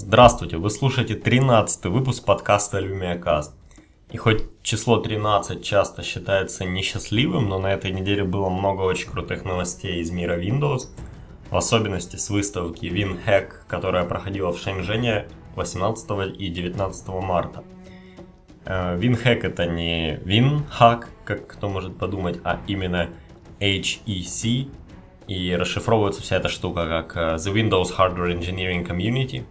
Здравствуйте, вы слушаете 13 выпуск подкаста LumiaCast. И хоть число 13 часто считается несчастливым, но на этой неделе было много очень крутых новостей из мира Windows, в особенности с выставки WinHack, которая проходила в Шэньчжэне 18 и 19 марта. WinHack это не WinHack, как кто может подумать, а именно HEC, и расшифровывается вся эта штука как э, The Windows Hardware Engineering Community.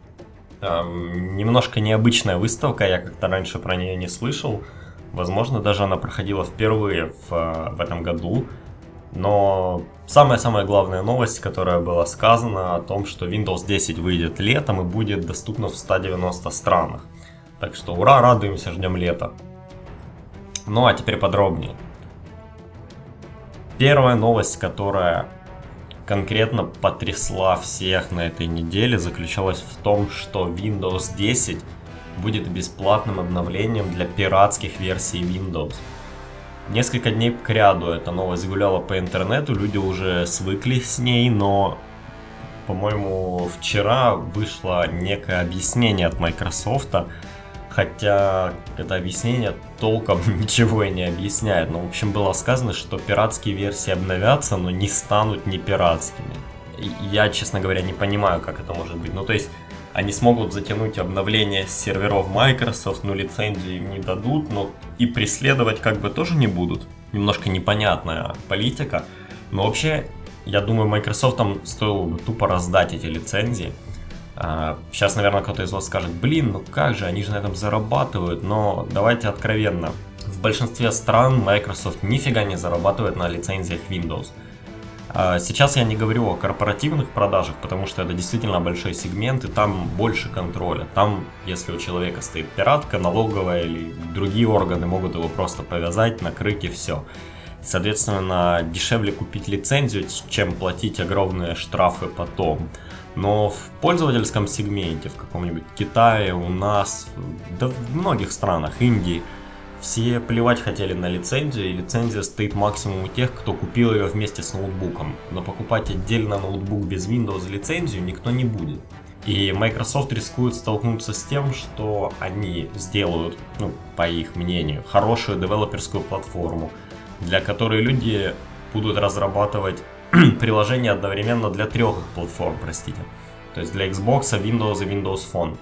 Немножко необычная выставка, я как-то раньше про нее не слышал. Возможно, даже она проходила впервые в, э, в этом году. Но самая-самая главная новость, которая была сказана о том, что Windows 10 выйдет летом и будет доступна в 190 странах. Так что ура, радуемся, ждем лета. Ну а теперь подробнее. Первая новость, которая конкретно потрясла всех на этой неделе, заключалась в том, что Windows 10 будет бесплатным обновлением для пиратских версий Windows. Несколько дней к ряду эта новость гуляла по интернету, люди уже свыкли с ней, но, по-моему, вчера вышло некое объяснение от Microsoft, хотя это объяснение толком ничего и не объясняет. Но, в общем, было сказано, что пиратские версии обновятся, но не станут не пиратскими. Я, честно говоря, не понимаю, как это может быть. Ну, то есть, они смогут затянуть обновление с серверов Microsoft, но лицензии им не дадут, но и преследовать как бы тоже не будут. Немножко непонятная политика. Но вообще, я думаю, Microsoft там стоило бы тупо раздать эти лицензии Сейчас, а, наверное, кто-то из вас скажет, блин, ну как же, они же на этом зарабатывают, но давайте откровенно. В большинстве стран Microsoft нифига не зарабатывает на лицензиях Windows. А, сейчас я не говорю о корпоративных продажах, потому что это действительно большой сегмент, и там больше контроля. Там, если у человека стоит пиратка, налоговая или другие органы могут его просто повязать, накрыть и все. Соответственно, дешевле купить лицензию, чем платить огромные штрафы потом. Но в пользовательском сегменте, в каком-нибудь Китае, у нас, да в многих странах, Индии, все плевать хотели на лицензию, и лицензия стоит максимум у тех, кто купил ее вместе с ноутбуком. Но покупать отдельно ноутбук без Windows лицензию никто не будет. И Microsoft рискует столкнуться с тем, что они сделают, ну, по их мнению, хорошую девелоперскую платформу, для которой люди будут разрабатывать приложение одновременно для трех платформ, простите. То есть для Xbox, Windows и Windows Phone.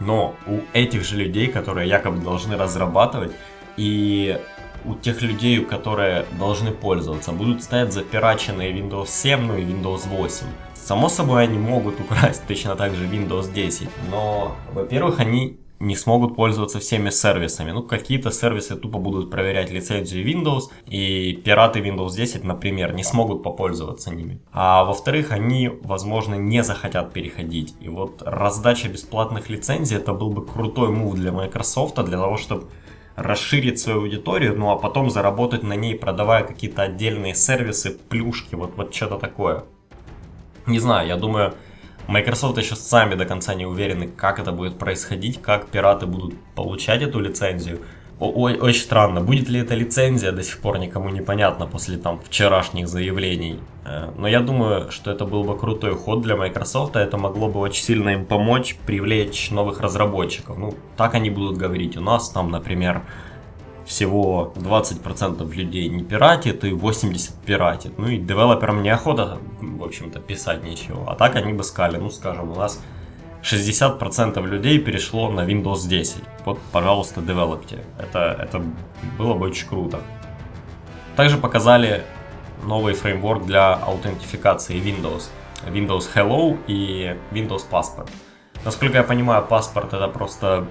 Но у этих же людей, которые якобы должны разрабатывать, и у тех людей, которые должны пользоваться, будут стоять запираченные Windows 7 ну и Windows 8. Само собой, они могут украсть точно так же Windows 10, но, во-первых, они не смогут пользоваться всеми сервисами. Ну, какие-то сервисы тупо будут проверять лицензию Windows, и пираты Windows 10, например, не смогут попользоваться ними. А во-вторых, они, возможно, не захотят переходить. И вот раздача бесплатных лицензий, это был бы крутой мув для Microsoft, для того, чтобы расширить свою аудиторию, ну а потом заработать на ней, продавая какие-то отдельные сервисы, плюшки, вот, вот что-то такое. Не знаю, я думаю, Microsoft еще сами до конца не уверены, как это будет происходить, как пираты будут получать эту лицензию. Ой, очень странно, будет ли эта лицензия, до сих пор никому непонятно после там вчерашних заявлений. Э, но я думаю, что это был бы крутой ход для Microsoft, а это могло бы очень сильно им помочь привлечь новых разработчиков. Ну, так они будут говорить. У нас там, например, всего 20% людей не пиратит и 80% пиратит. Ну и девелоперам неохота, в общем-то, писать ничего. А так они бы сказали, ну скажем, у нас 60% людей перешло на Windows 10. Вот, пожалуйста, девелопте. Это, это было бы очень круто. Также показали новый фреймворк для аутентификации Windows. Windows Hello и Windows Passport. Насколько я понимаю, паспорт это просто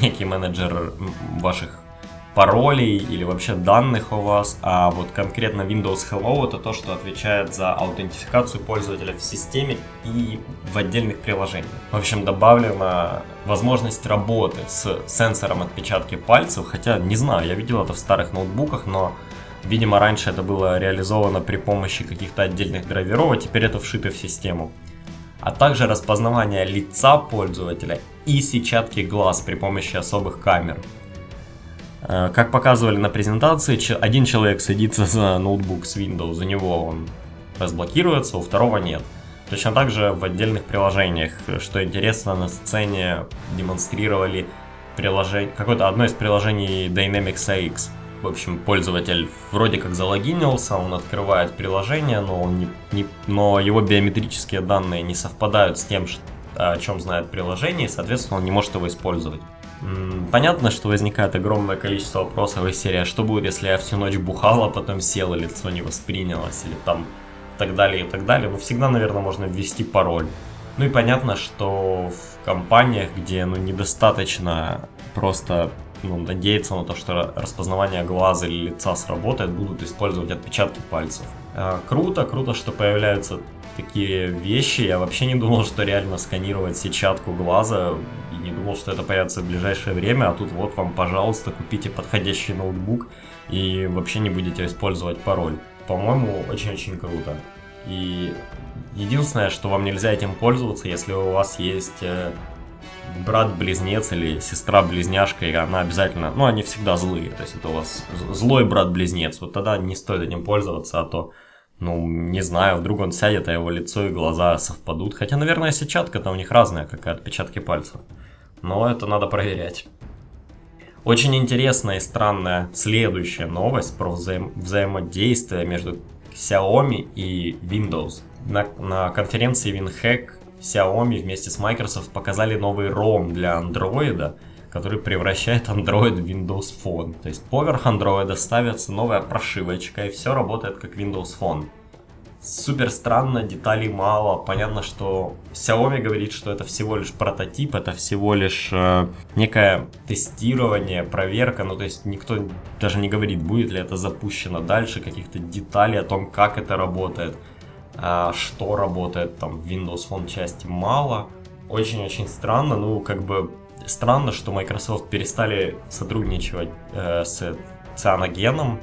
некий менеджер ваших паролей или вообще данных у вас, а вот конкретно Windows Hello это то, что отвечает за аутентификацию пользователя в системе и в отдельных приложениях. В общем, добавлена возможность работы с сенсором отпечатки пальцев, хотя не знаю, я видел это в старых ноутбуках, но видимо раньше это было реализовано при помощи каких-то отдельных драйверов, а теперь это вшито в систему а также распознавание лица пользователя и сетчатки глаз при помощи особых камер. Э, как показывали на презентации, один человек садится за ноутбук с Windows, у него он разблокируется, у второго нет. Точно так же в отдельных приложениях. Что интересно, на сцене демонстрировали приложение, какое-то одно из приложений Dynamics AX. В общем, пользователь вроде как залогинился, он открывает приложение, но, он не, не, но его биометрические данные не совпадают с тем, что, о чем знает приложение, и, соответственно, он не может его использовать. Понятно, что возникает огромное количество вопросов из серии, а что будет, если я всю ночь бухал, а потом сел, и лицо не воспринялось, или там так далее и так далее. Но всегда, наверное, можно ввести пароль. Ну и понятно, что в компаниях, где ну, недостаточно просто ну, надеяться на то, что распознавание глаза или лица сработает, будут использовать отпечатки пальцев. Э, круто, круто, что появляются такие вещи. Я вообще не думал, что реально сканировать сетчатку глаза, не думал, что это появится в ближайшее время, а тут вот вам, пожалуйста, купите подходящий ноутбук и вообще не будете использовать пароль. По-моему, очень-очень круто. И единственное, что вам нельзя этим пользоваться, если у вас есть э, брат-близнец или сестра-близняшка, и она обязательно, ну, они всегда злые, то есть это у вас злой брат-близнец, вот тогда не стоит этим пользоваться, а то, ну, не знаю, вдруг он сядет, а его лицо и глаза совпадут, хотя, наверное, сетчатка-то у них разная, как и отпечатки пальцев, но это надо проверять. Очень интересная и странная следующая новость про взаим взаимодействие между Xiaomi и Windows. На, на конференции WinHack Xiaomi вместе с Microsoft показали новый ROM для Android, который превращает Android в Windows Phone. То есть поверх Android ставится новая прошивочка и все работает как Windows Phone. Супер странно, деталей мало. Понятно, что Xiaomi говорит, что это всего лишь прототип, это всего лишь э, некое тестирование, проверка. Ну, то есть никто даже не говорит, будет ли это запущено дальше, каких-то деталей о том, как это работает. А, что работает там в Windows Phone части мало. Очень-очень странно, ну как бы странно, что Microsoft перестали сотрудничать э, с цианогеном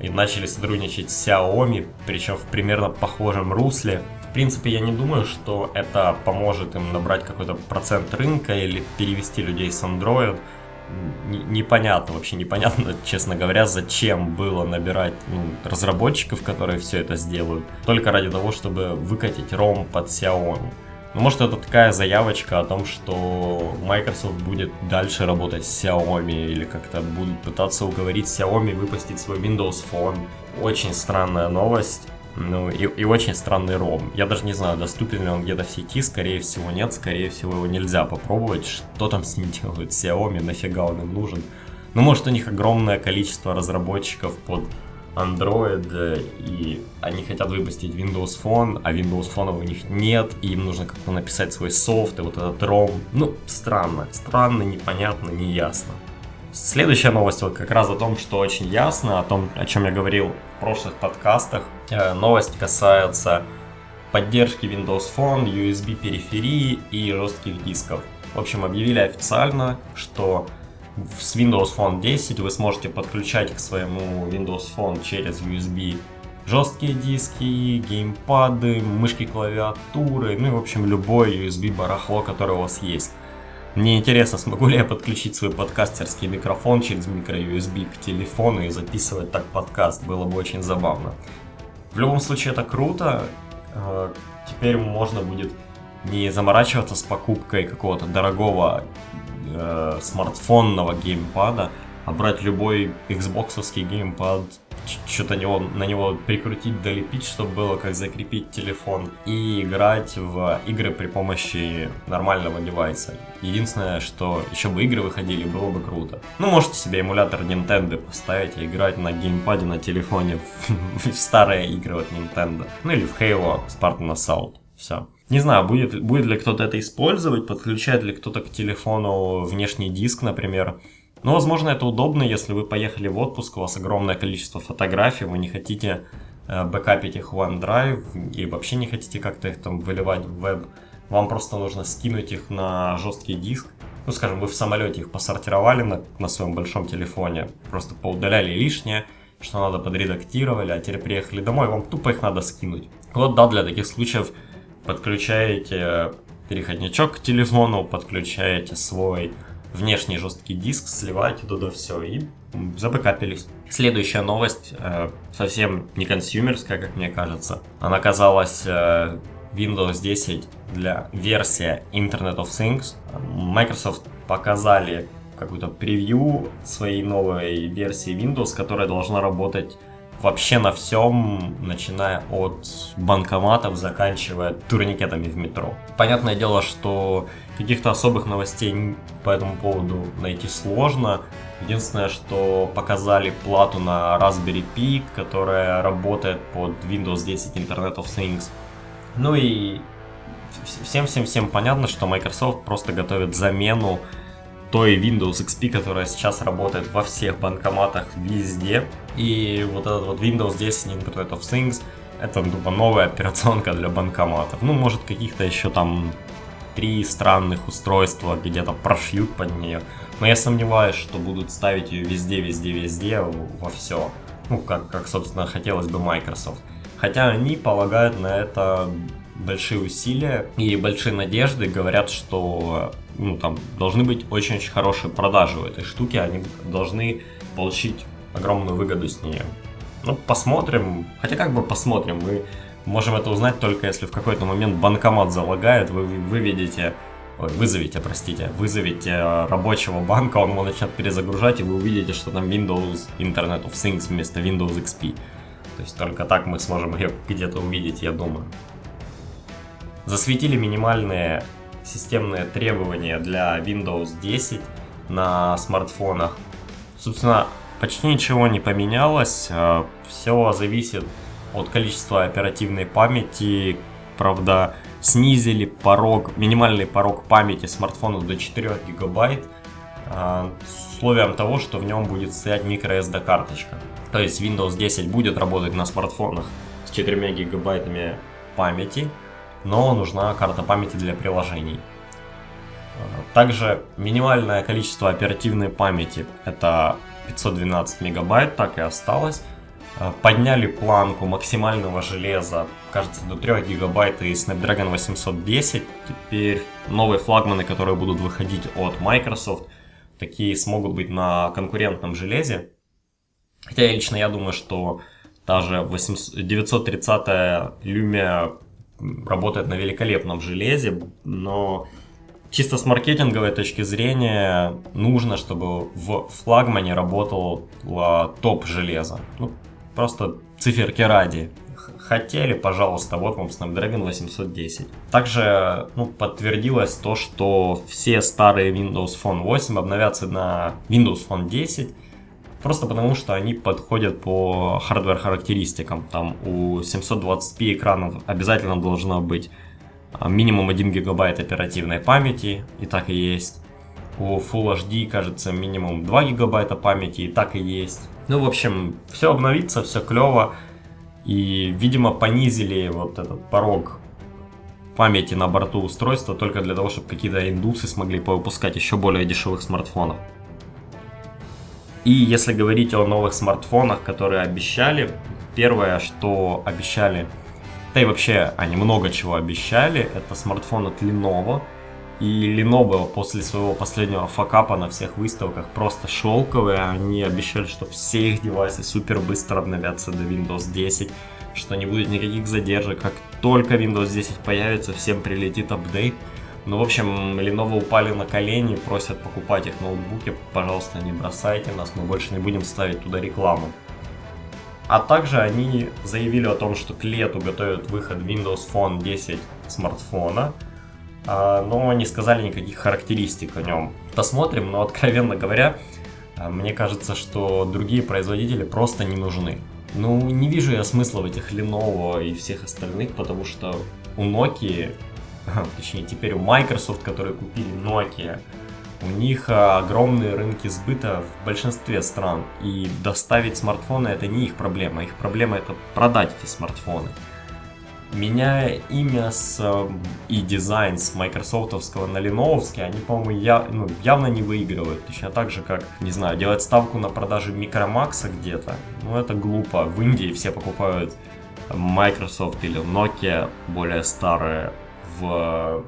и начали сотрудничать с Xiaomi, причем в примерно похожем русле. В принципе, я не думаю, что это поможет им набрать какой-то процент рынка или перевести людей с Android непонятно, вообще непонятно, честно говоря, зачем было набирать ну, разработчиков, которые все это сделают, только ради того, чтобы выкатить ROM под Xiaomi. Ну, может, это такая заявочка о том, что Microsoft будет дальше работать с Xiaomi или как-то будут пытаться уговорить Xiaomi выпустить свой Windows Phone. Очень странная новость. Ну и, и очень странный ROM. Я даже не знаю, доступен ли он где-то в сети, скорее всего нет, скорее всего его нельзя попробовать. Что там с ним делают Xiaomi, нафига он им нужен. Ну может у них огромное количество разработчиков под Android, и они хотят выпустить Windows Phone, а Windows Phone у них нет, и им нужно как-то написать свой софт, и вот этот ROM. Ну, странно, странно, непонятно, неясно. Следующая новость вот как раз о том, что очень ясно, о том, о чем я говорил в прошлых подкастах. Э, новость касается поддержки Windows Phone, USB периферии и жестких дисков. В общем, объявили официально, что с Windows Phone 10 вы сможете подключать к своему Windows Phone через USB жесткие диски, геймпады, мышки, клавиатуры, ну и в общем любое USB барахло, которое у вас есть. Мне интересно, смогу ли я подключить свой подкастерский микрофон через микро-USB к телефону и записывать так подкаст. Было бы очень забавно. В любом случае это круто. Э, теперь можно будет не заморачиваться с покупкой какого-то дорогого э, смартфонного геймпада, а брать любой Xbox геймпад, что-то него, на него прикрутить, долепить, чтобы было как закрепить телефон и играть в игры при помощи нормального девайса. Единственное, что еще бы игры выходили, было бы круто. Ну, можете себе эмулятор Nintendo поставить и играть на геймпаде на телефоне в, в старые игры от Nintendo. Ну или в Halo Spartan Assault. Все. Не знаю, будет, будет ли кто-то это использовать, подключает ли кто-то к телефону внешний диск, например. Ну, возможно, это удобно, если вы поехали в отпуск, у вас огромное количество фотографий, вы не хотите э, бэкапить их в OneDrive и вообще не хотите как-то их там выливать в веб. Вам просто нужно скинуть их на жесткий диск. Ну, скажем, вы в самолете их посортировали на, на своем большом телефоне, просто поудаляли лишнее, что надо подредактировали, а теперь приехали домой, вам тупо их надо скинуть. Вот да, для таких случаев подключаете переходничок к телефону, подключаете свой внешний жесткий диск, сливаете туда все и забэкапились. Следующая новость, э, совсем не консюмерская, как мне кажется. Она казалась э, Windows 10 для версии Internet of Things. Microsoft показали какую-то превью своей новой версии Windows, которая должна работать вообще на всем, начиная от банкоматов, заканчивая турникетами в метро. Понятное дело, что каких-то особых новостей по этому поводу найти сложно. Единственное, что показали плату на Raspberry Pi, которая работает под Windows 10 Internet of Things. Ну и всем-всем-всем понятно, что Microsoft просто готовит замену той Windows XP, которая сейчас работает во всех банкоматах везде. И вот этот вот Windows 10 Internet of Things это тупо новая операционка для банкоматов. Ну, может, каких-то еще там три странных устройства где-то прошьют под нее. Но я сомневаюсь, что будут ставить ее везде, везде, везде, во все. Ну, как, как собственно, хотелось бы Microsoft. Хотя они полагают на это большие усилия и большие надежды, говорят, что ну, там должны быть очень-очень хорошие продажи у этой штуки, они должны получить огромную выгоду с нее. Ну, посмотрим. Хотя как бы посмотрим, мы можем это узнать только если в какой-то момент банкомат залагает, вы выведете, ой, вызовите, простите, вызовите рабочего банка, он его начнет перезагружать, и вы увидите, что там Windows Internet of Things вместо Windows XP. То есть только так мы сможем ее где-то увидеть, я думаю. Засветили минимальные системные требования для Windows 10 на смартфонах. Собственно, почти ничего не поменялось. Э, Все зависит от количества оперативной памяти. Правда, снизили порог, минимальный порог памяти смартфона до 4 гигабайт э, с условием того, что в нем будет стоять microSD карточка. То есть Windows 10 будет работать на смартфонах с 4 гигабайтами памяти, но нужна карта памяти для приложений. Также минимальное количество оперативной памяти это 512 мегабайт, так и осталось. Подняли планку максимального железа, кажется, до 3 гигабайт и Snapdragon 810. Теперь новые флагманы, которые будут выходить от Microsoft, такие смогут быть на конкурентном железе. Хотя лично я думаю, что даже 930 Lumia работает на великолепном железе, но чисто с маркетинговой точки зрения нужно, чтобы в флагмане работало топ железа. Ну, просто циферки ради. Хотели, пожалуйста, вот вам Snapdragon 810. Также ну, подтвердилось то, что все старые Windows Phone 8 обновятся на Windows Phone 10 Просто потому, что они подходят по хардвер-характеристикам. Там у 720p экранов обязательно должно быть а, минимум 1 гигабайт оперативной памяти, и так и есть. У Full HD, кажется, минимум 2 гигабайта памяти, и так и есть. Ну, в общем, все обновится, все клево. И, видимо, понизили вот этот порог памяти на борту устройства только для того, чтобы какие-то индусы смогли выпускать еще более дешевых смартфонов. И если говорить о новых смартфонах, которые обещали, первое, что обещали, да и вообще они много чего обещали, это смартфон от Lenovo. И Lenovo после своего последнего факапа на всех выставках просто шелковые. Они обещали, что все их девайсы супер быстро обновятся до Windows 10, что не будет никаких задержек. Как только Windows 10 появится, всем прилетит апдейт. Ну, в общем, Lenovo упали на колени, просят покупать их ноутбуки. Пожалуйста, не бросайте нас, мы больше не будем ставить туда рекламу. А также они заявили о том, что к лету готовят выход Windows Phone 10 смартфона, а, но не сказали никаких характеристик о нем. Посмотрим, но откровенно говоря, а, мне кажется, что другие производители просто не нужны. Ну, не вижу я смысла в этих Lenovo и всех остальных, потому что у Nokia точнее теперь у Microsoft, которые купили Nokia, у них а, огромные рынки сбыта в большинстве стран. И доставить смартфоны это не их проблема. Их проблема это продать эти смартфоны. Меняя имя с, и дизайн с майкрософтовского на леновский, они, по-моему, я, ну, явно не выигрывают. Точно так же, как, не знаю, делать ставку на продажи микромакса где-то. Ну, это глупо. В Индии все покупают Microsoft или Nokia более старые в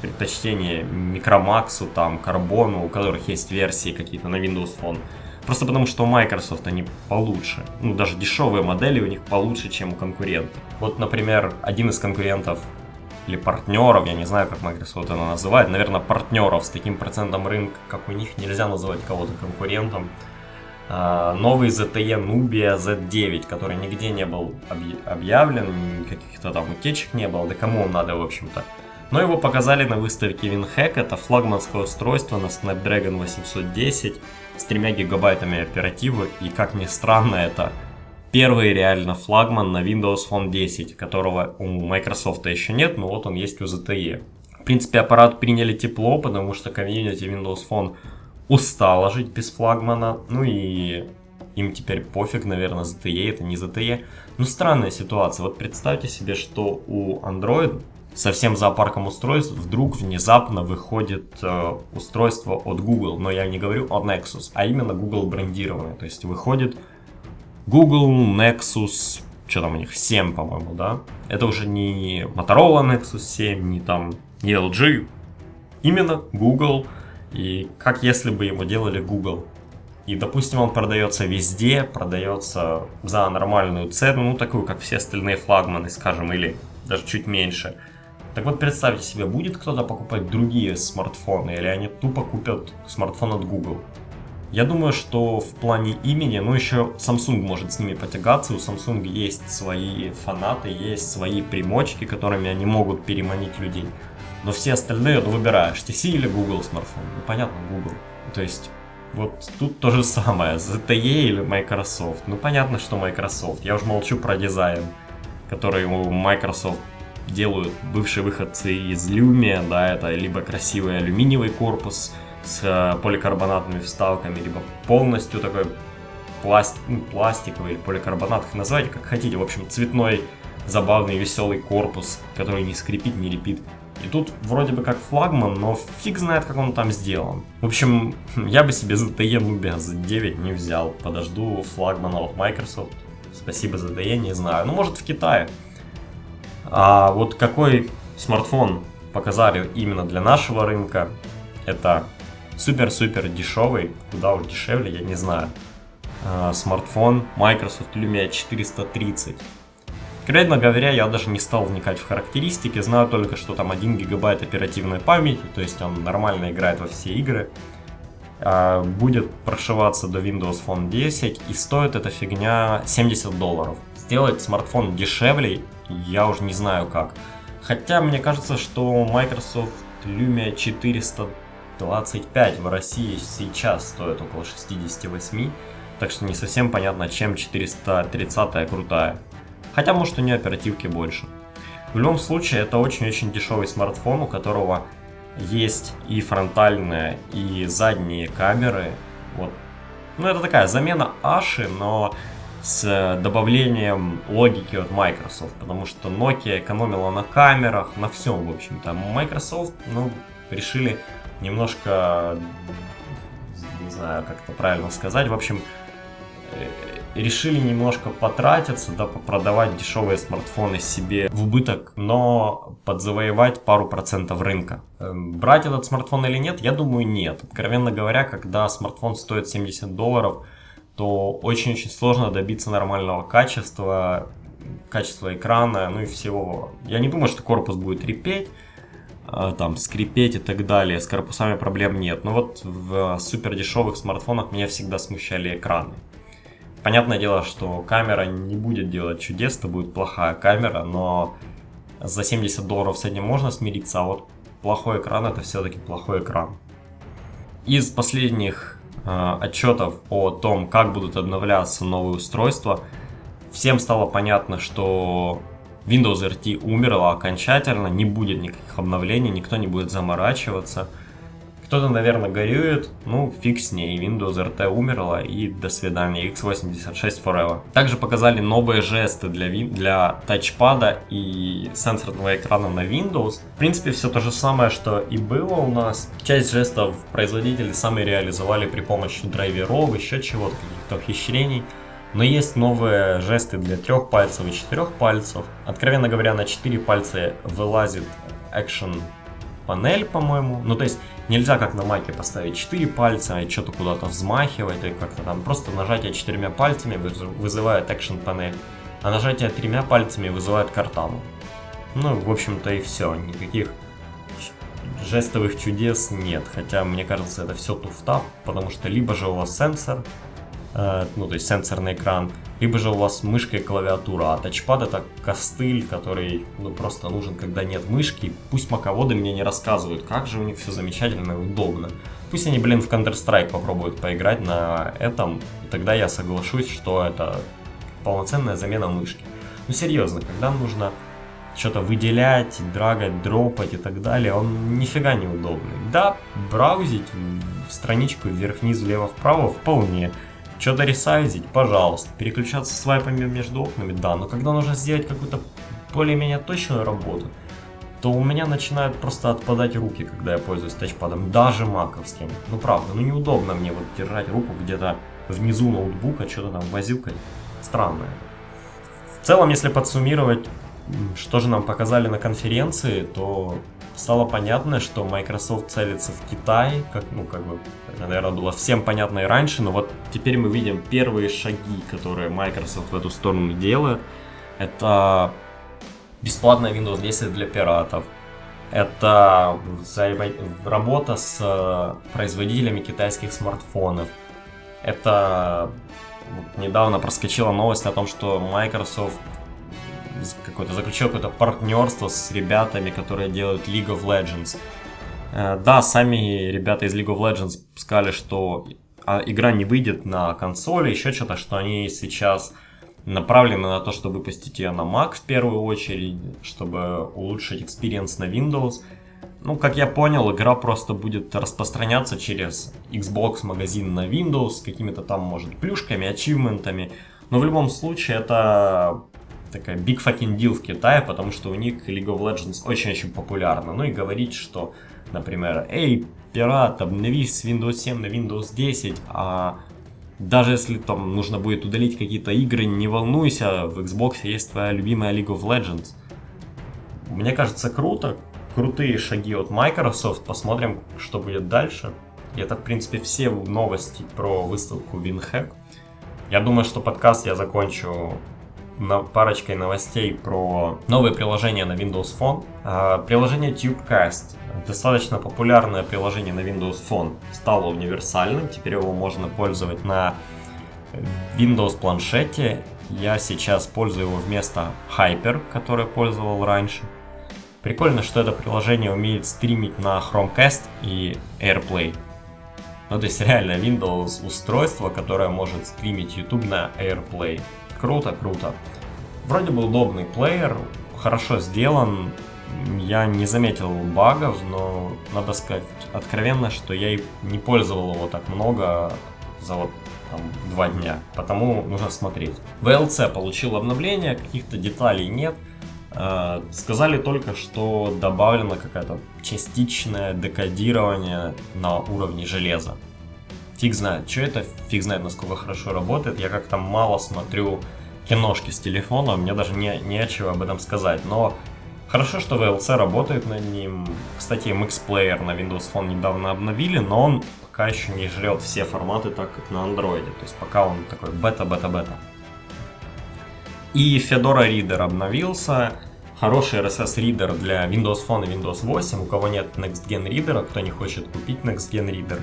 предпочтение Micromax, там, Carbon, у которых есть версии какие-то на Windows Phone. Просто потому, что у Microsoft они получше. Ну, даже дешевые модели у них получше, чем у конкурентов. Вот, например, один из конкурентов или партнеров, я не знаю, как Microsoft это называет, наверное, партнеров с таким процентом рынка, как у них, нельзя называть кого-то конкурентом. А, новый ZTE Nubia Z9, который нигде не был объявлен, каких-то там утечек не было, да кому он надо, в общем-то. Но его показали на выставке WinHack, это флагманское устройство на Snapdragon 810 с 3 гигабайтами оперативы, и как ни странно, это первый реально флагман на Windows Phone 10, которого у Microsoft еще нет, но вот он есть у ZTE. В принципе, аппарат приняли тепло, потому что комьюнити Windows Phone устала жить без флагмана, ну и им теперь пофиг, наверное, ZTE, это не ZTE. Ну, странная ситуация. Вот представьте себе, что у Android со всем зоопарком устройств вдруг внезапно выходит э, устройство от Google. Но я не говорю о Nexus, а именно Google брендированное. То есть выходит Google Nexus, что там у них, 7, по-моему, да? Это уже не Motorola Nexus 7, не там, не LG. Именно Google. И как если бы его делали Google. И, допустим, он продается везде, продается за нормальную цену, ну, такую, как все остальные флагманы, скажем, или даже чуть меньше – так вот, представьте себе, будет кто-то покупать другие смартфоны, или они тупо купят смартфон от Google? Я думаю, что в плане имени, ну еще Samsung может с ними потягаться, у Samsung есть свои фанаты, есть свои примочки, которыми они могут переманить людей. Но все остальные, ну выбираешь, TC или Google смартфон. Ну понятно, Google. То есть, вот тут то же самое, ZTE или Microsoft. Ну понятно, что Microsoft. Я уже молчу про дизайн, который у Microsoft делают бывшие выходцы из Lumia, да, это либо красивый алюминиевый корпус с э, поликарбонатными вставками, либо полностью такой пласт, ну, пластиковый или поликарбонат, их называйте как хотите, в общем, цветной, забавный, веселый корпус, который не скрипит, не лепит. И тут вроде бы как флагман, но фиг знает, как он там сделан. В общем, я бы себе ZTE Nubia Z9 не взял. Подожду флагмана от Microsoft. Спасибо ZTE, не знаю. Ну, может, в Китае. А вот какой смартфон показали именно для нашего рынка, это супер-супер дешевый, куда уж дешевле, я не знаю, а, смартфон Microsoft Lumia 430. Откровенно говоря, я даже не стал вникать в характеристики, знаю только, что там 1 гигабайт оперативной памяти, то есть он нормально играет во все игры. А, будет прошиваться до Windows Phone 10 и стоит эта фигня 70 долларов. Сделать смартфон дешевле я уже не знаю как. Хотя мне кажется, что Microsoft Lumia 425 в России сейчас стоит около 68, так что не совсем понятно, чем 430 крутая. Хотя может у нее оперативки больше. В любом случае, это очень-очень дешевый смартфон, у которого есть и фронтальные, и задние камеры. Вот. Ну, это такая замена Аши, но с добавлением логики от Microsoft, потому что Nokia экономила на камерах, на всем, в общем-то. Microsoft, ну, решили немножко, не знаю, как это правильно сказать, в общем, э, решили немножко потратиться, да, продавать дешевые смартфоны себе в убыток, но подзавоевать пару процентов рынка. Эм, брать этот смартфон или нет, я думаю, нет. Откровенно говоря, когда смартфон стоит 70 долларов, то очень-очень сложно добиться нормального качества, качества экрана, ну и всего. Я не думаю, что корпус будет репеть, а, там, скрипеть и так далее. С корпусами проблем нет. Но вот в супер дешевых смартфонах меня всегда смущали экраны. Понятное дело, что камера не будет делать чудес, это будет плохая камера, но за 70 долларов с этим можно смириться, а вот плохой экран это все-таки плохой экран. Из последних Э, отчетов о том, как будут обновляться новые устройства, всем стало понятно, что Windows RT умерла окончательно, не будет никаких обновлений, никто не будет заморачиваться – кто-то, наверное, горюет, ну, фиг с ней, Windows RT умерла и до свидания, x86 forever. Также показали новые жесты для, для тачпада и сенсорного экрана на Windows. В принципе, все то же самое, что и было у нас. Часть жестов производители сами реализовали при помощи драйверов, еще чего-то, каких-то ухищрений. Но есть новые жесты для трех пальцев и четырех пальцев. Откровенно говоря, на четыре пальца вылазит Action панель, по-моему. Ну, то есть нельзя как на маке поставить 4 пальца и что-то куда-то взмахивать или как-то там. Просто нажатие четырьмя пальцами вызывает экшен панель, а нажатие тремя пальцами вызывает картану. Ну, в общем-то и все. Никаких жестовых чудес нет. Хотя, мне кажется, это все туфта, потому что либо же у вас сенсор, ну, то есть сенсорный экран, либо же у вас мышка и клавиатура, а тачпад это костыль, который ну, просто нужен, когда нет мышки. Пусть маководы мне не рассказывают, как же у них все замечательно и удобно. Пусть они, блин, в Counter-Strike попробуют поиграть на этом, и тогда я соглашусь, что это полноценная замена мышки. Ну серьезно, когда нужно что-то выделять, драгать, дропать и так далее, он нифига не удобный. Да, браузить страничку вверх-вниз, влево-вправо вполне. Что-то ресайзить, пожалуйста. Переключаться свайпами между окнами, да. Но когда нужно сделать какую-то более-менее точную работу, то у меня начинают просто отпадать руки, когда я пользуюсь тачпадом, даже маковским. Ну правда, ну неудобно мне вот держать руку где-то внизу ноутбука, что-то там возюкать. Странное. В целом, если подсуммировать, что же нам показали на конференции, то стало понятно, что Microsoft целится в Китай, как, ну, как бы, наверное, было всем понятно и раньше, но вот теперь мы видим первые шаги, которые Microsoft в эту сторону делает. Это бесплатная Windows 10 для пиратов. Это работа с э, производителями китайских смартфонов. Это вот недавно проскочила новость о том, что Microsoft какое-то заключил какое-то партнерство с ребятами, которые делают League of Legends. Э, да, сами ребята из League of Legends сказали, что а, игра не выйдет на консоли, еще что-то, что они сейчас направлены на то, чтобы выпустить ее на Mac в первую очередь, чтобы улучшить experience на Windows. Ну, как я понял, игра просто будет распространяться через Xbox магазин на Windows с какими-то там, может, плюшками, ачивментами. Но в любом случае это такая big fucking deal в Китае, потому что у них League of Legends очень-очень популярна. Ну и говорить, что, например, эй, пират, обновись с Windows 7 на Windows 10, а даже если там нужно будет удалить какие-то игры, не волнуйся, в Xbox есть твоя любимая League of Legends. Мне кажется, круто, крутые шаги от Microsoft, посмотрим, что будет дальше. И это, в принципе, все новости про выставку WinHack. Я думаю, что подкаст я закончу парочкой новостей про новые приложения на Windows Phone. А, приложение TubeCast, достаточно популярное приложение на Windows Phone, стало универсальным. Теперь его можно пользовать на Windows планшете. Я сейчас пользую его вместо Hyper, который пользовал раньше. Прикольно, что это приложение умеет стримить на Chromecast и AirPlay. Ну, то есть реально Windows устройство, которое может стримить YouTube на AirPlay. Круто, круто. Вроде бы удобный плеер, хорошо сделан. Я не заметил багов, но надо сказать откровенно, что я и не пользовал его так много за вот там, два дня, потому нужно смотреть. VLC получил обновление, каких-то деталей нет. Э, сказали только, что добавлено какое-то частичное декодирование на уровне железа. Фиг знает, что это, фиг знает, насколько хорошо работает. Я как-то мало смотрю киношки с телефона, мне даже не, не чего об этом сказать. Но хорошо, что VLC работает над ним. Кстати, MX Player на Windows Phone недавно обновили, но он пока еще не жрет все форматы так, как на Android. То есть пока он такой бета-бета-бета. И Fedora Reader обновился. Хороший RSS Reader для Windows Phone и Windows 8. У кого нет Next Gen Reader, кто не хочет купить Next Gen Reader,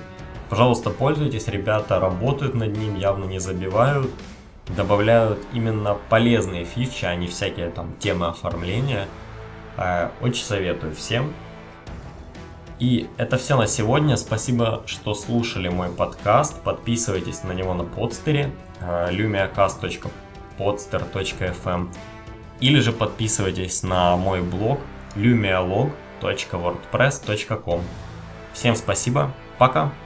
Пожалуйста, пользуйтесь, ребята работают над ним, явно не забивают, добавляют именно полезные фичи, а не всякие там темы оформления. Э, очень советую всем. И это все на сегодня. Спасибо, что слушали мой подкаст. Подписывайтесь на него на подстере э, lumiacast.podster.fm или же подписывайтесь на мой блог lumialog.wordpress.com. Всем спасибо, пока!